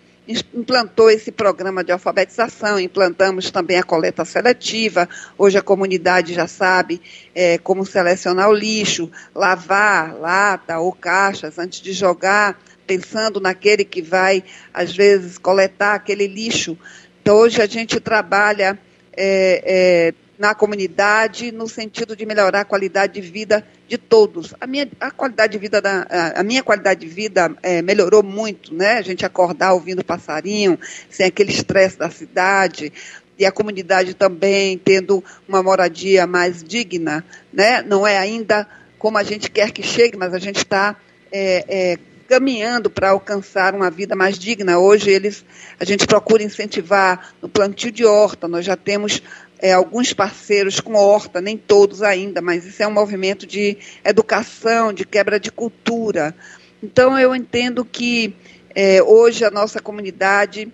C: implantou esse programa de alfabetização, implantamos também a coleta seletiva. Hoje a comunidade já sabe é, como selecionar o lixo, lavar lata ou caixas antes de jogar, pensando naquele que vai, às vezes, coletar aquele lixo. Então, hoje a gente trabalha é, é, na comunidade no sentido de melhorar a qualidade de vida de todos. A minha, a qualidade de vida da, a minha qualidade de vida é, melhorou muito, né? A gente acordar ouvindo passarinho, sem aquele estresse da cidade, e a comunidade também tendo uma moradia mais digna, né? Não é ainda como a gente quer que chegue, mas a gente está é, é, caminhando para alcançar uma vida mais digna. Hoje eles, a gente procura incentivar no plantio de horta. Nós já temos é, alguns parceiros com horta, nem todos ainda, mas isso é um movimento de educação, de quebra de cultura. Então, eu entendo que é, hoje a nossa comunidade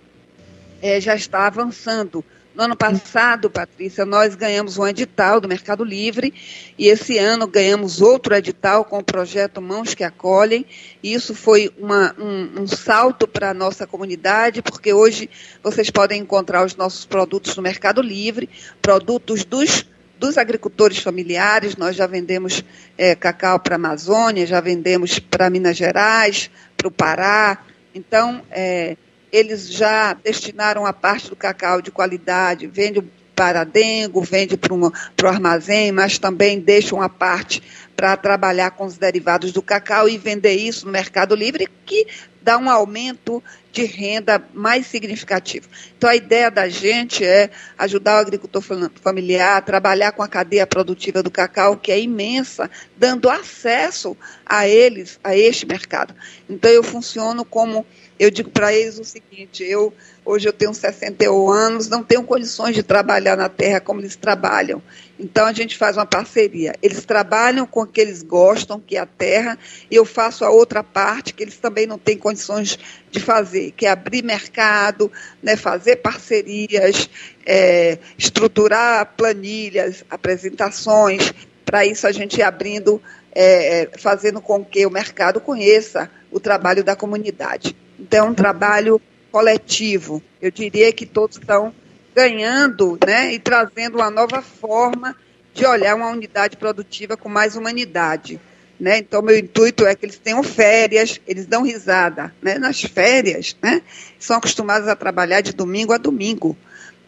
C: é, já está avançando no ano passado, Patrícia, nós ganhamos um edital do Mercado Livre e esse ano ganhamos outro edital com o projeto Mãos que Acolhem. E isso foi uma, um, um salto para a nossa comunidade, porque hoje vocês podem encontrar os nossos produtos no Mercado Livre, produtos dos dos agricultores familiares, nós já vendemos é, cacau para a Amazônia, já vendemos para Minas Gerais, para o Pará. Então, é, eles já destinaram a parte do cacau de qualidade, vende para dengo, vende para o armazém, mas também deixam a parte para trabalhar com os derivados do cacau e vender isso no Mercado Livre, que dá um aumento de renda mais significativo. Então, a ideia da gente é ajudar o agricultor familiar a trabalhar com a cadeia produtiva do cacau, que é imensa, dando acesso a eles, a este mercado. Então, eu funciono como Eu digo para eles o seguinte: eu hoje eu tenho 61 anos, não tenho condições de trabalhar na terra como eles trabalham. Então a gente faz uma parceria. Eles trabalham com o que eles gostam, que é a terra, e eu faço a outra parte que eles também não têm condições de fazer, que é abrir mercado, né, fazer parcerias, é, estruturar planilhas, apresentações. Para isso a gente ir abrindo, é, é, fazendo com que o mercado conheça o trabalho da comunidade. Então, é um trabalho coletivo. Eu diria que todos estão ganhando né, e trazendo uma nova forma de olhar uma unidade produtiva com mais humanidade. Né? Então, meu intuito é que eles tenham férias, eles dão risada. Né? Nas férias, né? são acostumados a trabalhar de domingo a domingo.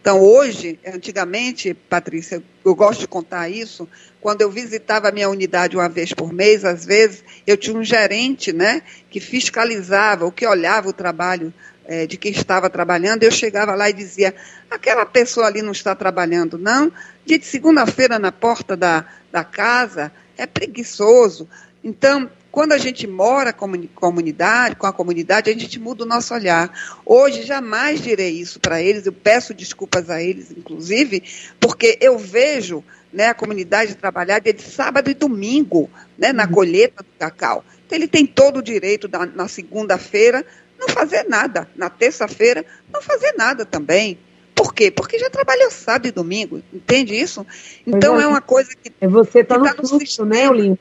C: Então, hoje, antigamente, Patrícia, eu gosto de contar isso, quando eu visitava a minha unidade uma vez por mês, às vezes, eu tinha um gerente né, que fiscalizava, o que olhava o trabalho é, de quem estava trabalhando, eu chegava lá e dizia, aquela pessoa ali não está trabalhando, não. Dia de segunda-feira na porta da, da casa, é preguiçoso. Então, quando a gente mora com comunidade, com a comunidade, a gente muda o nosso olhar. Hoje jamais direi isso para eles, eu peço desculpas a eles, inclusive, porque eu vejo né, a comunidade trabalhar de sábado e domingo, né, na uhum. colheita do cacau. Então, ele tem todo o direito da, na segunda-feira não fazer nada, na terça-feira não fazer nada também. Por quê? Porque já trabalhou sábado e domingo, entende isso? Então é, é uma coisa que.
A: É você tá no, tá no fluxo, né, Olinho?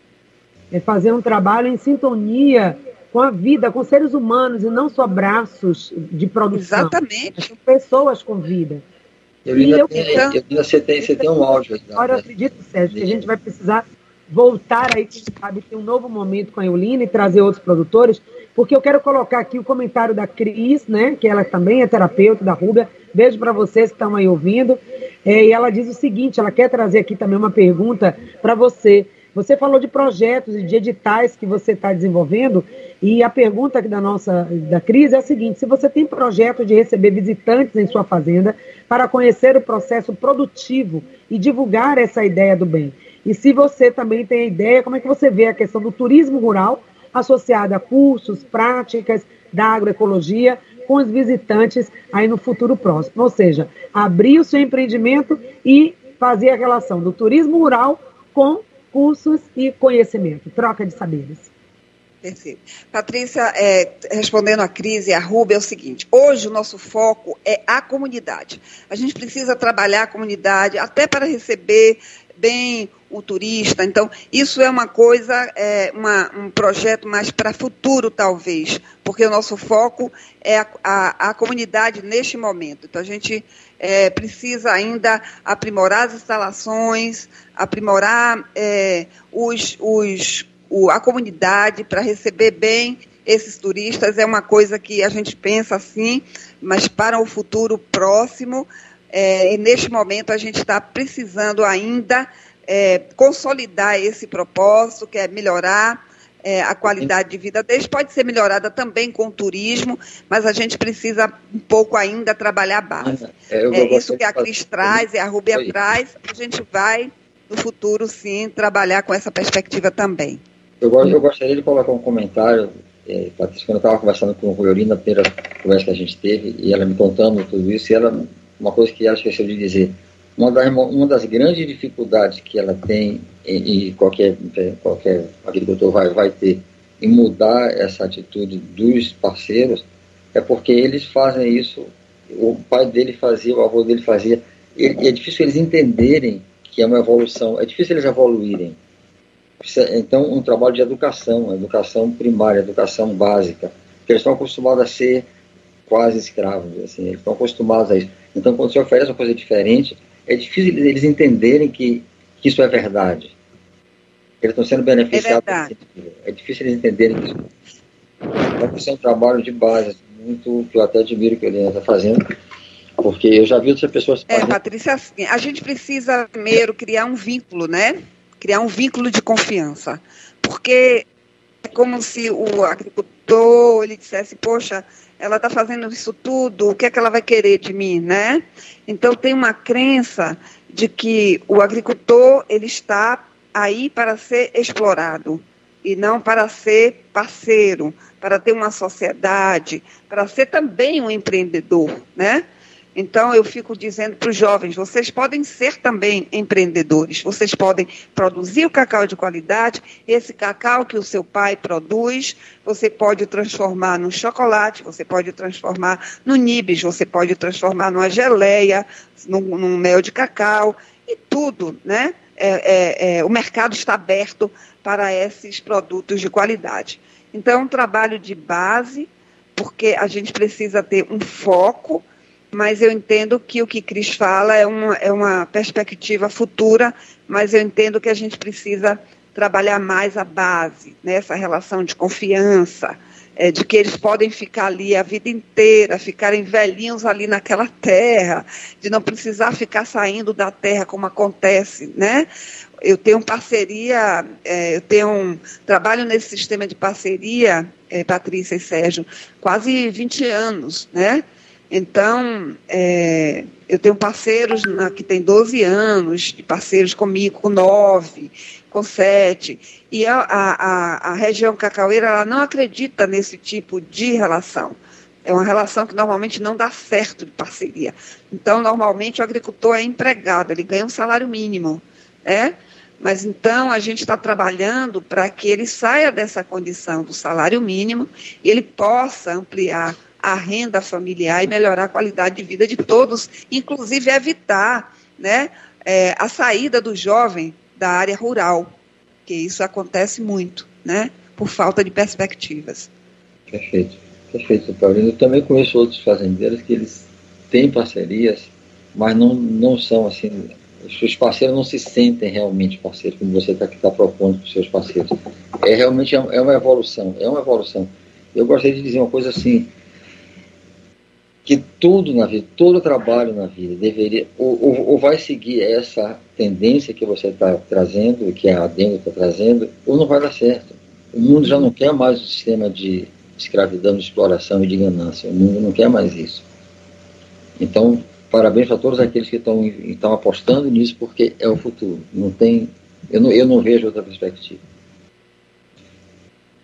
A: É fazer um trabalho em sintonia com a vida, com seres humanos e não só braços de produção.
C: Exatamente.
A: Pessoas com vida.
B: Eu ainda, eu, tem, então, eu você tem, você tem um áudio.
A: Agora eu acredito, Sérgio, que a gente vai precisar voltar aí, quem sabe, ter um novo momento com a Eulina e trazer outros produtores, porque eu quero colocar aqui o comentário da Cris, né, que ela também é terapeuta da Rúbia. Beijo para vocês que estão aí ouvindo. É, e ela diz o seguinte: ela quer trazer aqui também uma pergunta para você. Você falou de projetos e de editais que você está desenvolvendo, e a pergunta da nossa da crise é a seguinte: se você tem projeto de receber visitantes em sua fazenda para conhecer o processo produtivo e divulgar essa ideia do bem. E se você também tem a ideia, como é que você vê a questão do turismo rural associada a cursos, práticas da agroecologia com os visitantes aí no futuro próximo. Ou seja, abrir o seu empreendimento e fazer a relação do turismo rural com cursos e conhecimento, troca de saberes.
C: Perfeito. Patrícia, é, respondendo à crise à Ruba, é o seguinte: hoje o nosso foco é a comunidade. A gente precisa trabalhar a comunidade até para receber bem o turista. Então, isso é uma coisa, é uma, um projeto mais para futuro, talvez, porque o nosso foco é a, a, a comunidade neste momento. Então, a gente é, precisa ainda aprimorar as instalações, aprimorar é, os, os, o, a comunidade para receber bem esses turistas. É uma coisa que a gente pensa assim, mas para o futuro próximo. É, e neste momento a gente está precisando ainda é, consolidar esse propósito, que é melhorar é, a qualidade de vida deles. Pode ser melhorada também com o turismo, mas a gente precisa um pouco ainda trabalhar a base. É, é isso que a Cris traz, e a Rubia traz, a gente vai, no futuro, sim, trabalhar com essa perspectiva também.
B: Eu, eu gostaria de colocar um comentário, é, Patrícia, quando eu estava conversando com a Ruiolina, na primeira conversa que a gente teve, e ela me contando tudo isso, e ela, uma coisa que ela esqueceu de dizer, uma das, uma das grandes dificuldades que ela tem, e, qualquer, qualquer agricultor vai, vai ter, em mudar essa atitude dos parceiros, é porque eles fazem isso, o pai dele fazia, o avô dele fazia, e é difícil eles entenderem que é uma evolução, é difícil eles evoluírem. Então, um trabalho de educação, educação primária, educação básica, que eles estão acostumados a ser quase escravos, assim, eles estão acostumados a isso. Então, quando você oferece uma coisa diferente, é difícil eles entenderem que, que isso é verdade. Eles estão sendo beneficiados. É, é difícil eles entenderem que isso é um trabalho de base, muito que eu até admiro que ele está fazendo, porque eu já vi outras pessoas.
C: É, Patrícia, assim, a gente precisa primeiro criar um vínculo, né? Criar um vínculo de confiança. Porque é como se o agricultor ele dissesse, poxa, ela está fazendo isso tudo, o que é que ela vai querer de mim, né? Então tem uma crença de que o agricultor ele está aí para ser explorado, e não para ser parceiro, para ter uma sociedade, para ser também um empreendedor, né? Então, eu fico dizendo para os jovens: vocês podem ser também empreendedores, vocês podem produzir o cacau de qualidade, esse cacau que o seu pai produz, você pode transformar no chocolate, você pode transformar no nibs, você pode transformar numa geleia, num, num mel de cacau, e tudo, né? É, é, é, o mercado está aberto para esses produtos de qualidade. Então, é um trabalho de base, porque a gente precisa ter um foco mas eu entendo que o que Cris fala é uma, é uma perspectiva futura, mas eu entendo que a gente precisa trabalhar mais a base, né, relação de confiança, é, de que eles podem ficar ali a vida inteira, ficarem velhinhos ali naquela terra, de não precisar ficar saindo da terra como acontece, né? Eu tenho parceria, é, eu tenho um trabalho nesse sistema de parceria, é, Patrícia e Sérgio, quase 20 anos, né? Então, é, eu tenho parceiros na, que têm 12 anos, parceiros comigo com 9, com 7. E a, a, a região cacaueira ela não acredita nesse tipo de relação. É uma relação que normalmente não dá certo de parceria. Então, normalmente, o agricultor é empregado, ele ganha um salário mínimo. Né? Mas então a gente está trabalhando para que ele saia dessa condição do salário mínimo e ele possa ampliar a renda familiar e melhorar a qualidade de vida de todos, inclusive evitar né, é, a saída do jovem da área rural, que isso acontece muito, né, por falta de perspectivas.
B: Perfeito, perfeito, Paulino. Eu também conheço outros fazendeiros que eles têm parcerias, mas não, não são assim, os seus parceiros não se sentem realmente parceiros, como você está tá propondo para os seus parceiros. É realmente é, é uma evolução, é uma evolução. Eu gostaria de dizer uma coisa assim, tudo na vida, todo trabalho na vida deveria, ou, ou, ou vai seguir essa tendência que você está trazendo, que a Dengue está trazendo, ou não vai dar certo. O mundo já não quer mais o sistema de escravidão, de exploração e de ganância. O mundo não quer mais isso. Então, parabéns a todos aqueles que estão apostando nisso, porque é o futuro. Não tem, eu não, eu não vejo outra perspectiva.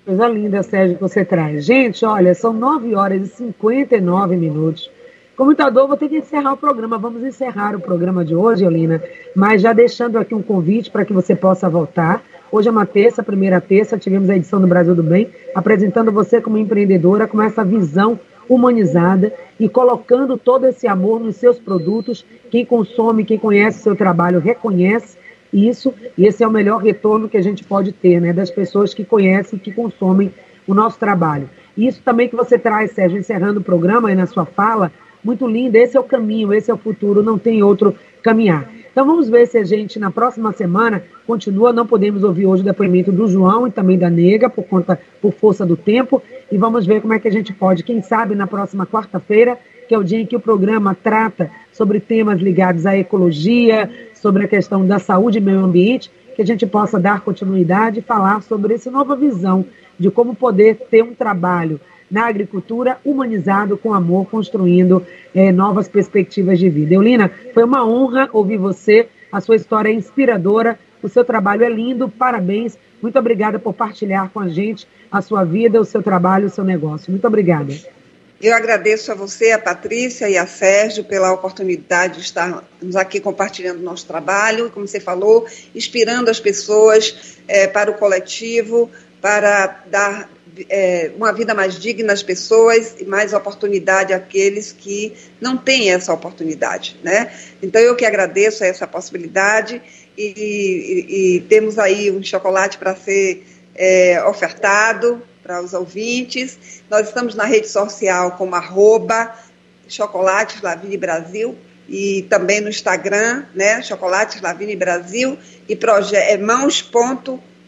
A: Coisa linda, Sérgio, que você traz. Gente, olha, são 9 horas e 59 minutos. Comentador, vou ter que encerrar o programa. Vamos encerrar o programa de hoje, Olina, mas já deixando aqui um convite para que você possa voltar. Hoje é uma terça, primeira terça, tivemos a edição do Brasil do Bem, apresentando você como empreendedora com essa visão humanizada e colocando todo esse amor nos seus produtos. Quem consome, quem conhece seu trabalho, reconhece isso, e esse é o melhor retorno que a gente pode ter, né, das pessoas que conhecem, que consomem o nosso trabalho. Isso também que você traz, Sérgio, encerrando o programa aí na sua fala, muito lindo, esse é o caminho, esse é o futuro, não tem outro caminhar. Então vamos ver se a gente na próxima semana continua, não podemos ouvir hoje o depoimento do João e também da Nega por conta por força do tempo e vamos ver como é que a gente pode, quem sabe na próxima quarta-feira, que é o dia em que o programa trata sobre temas ligados à ecologia, sobre a questão da saúde e meio ambiente, que a gente possa dar continuidade e falar sobre essa nova visão de como poder ter um trabalho na agricultura humanizado com amor, construindo é, novas perspectivas de vida. Eulina, foi uma honra ouvir você, a sua história é inspiradora, o seu trabalho é lindo, parabéns. Muito obrigada por partilhar com a gente a sua vida, o seu trabalho, o seu negócio. Muito obrigada.
C: Eu agradeço a você, a Patrícia e a Sérgio pela oportunidade de estarmos aqui compartilhando nosso trabalho, como você falou, inspirando as pessoas é, para o coletivo, para dar é, uma vida mais digna às pessoas e mais oportunidade àqueles que não têm essa oportunidade, né? Então eu que agradeço essa possibilidade e, e, e temos aí um chocolate para ser é, ofertado para os ouvintes. Nós estamos na rede social como arroba Chocolates Brasil e também no Instagram, né? Chocolates Brasil e é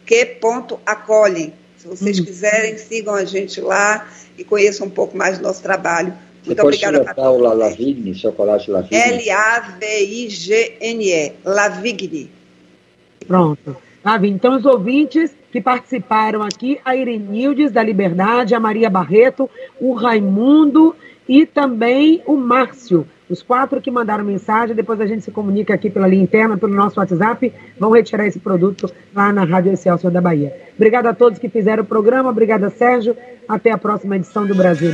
C: mãos.que.acolhe. Se vocês uhum. quiserem, sigam a gente lá e conheçam um pouco mais do nosso trabalho.
B: Muito obrigada, Patrícia. o Lavigni, chocolate Lavigni?
C: L-A-V-I-G-N-E, Lavigni.
A: Pronto. Lavigni. Então, os ouvintes que participaram aqui, a Irenildes da Liberdade, a Maria Barreto, o Raimundo e também o Márcio. Os quatro que mandaram mensagem, depois a gente se comunica aqui pela linha interna, pelo nosso WhatsApp, vão retirar esse produto lá na Rádio Excelsior da Bahia. Obrigada a todos que fizeram o programa, obrigada Sérgio, até a próxima edição do Brasil.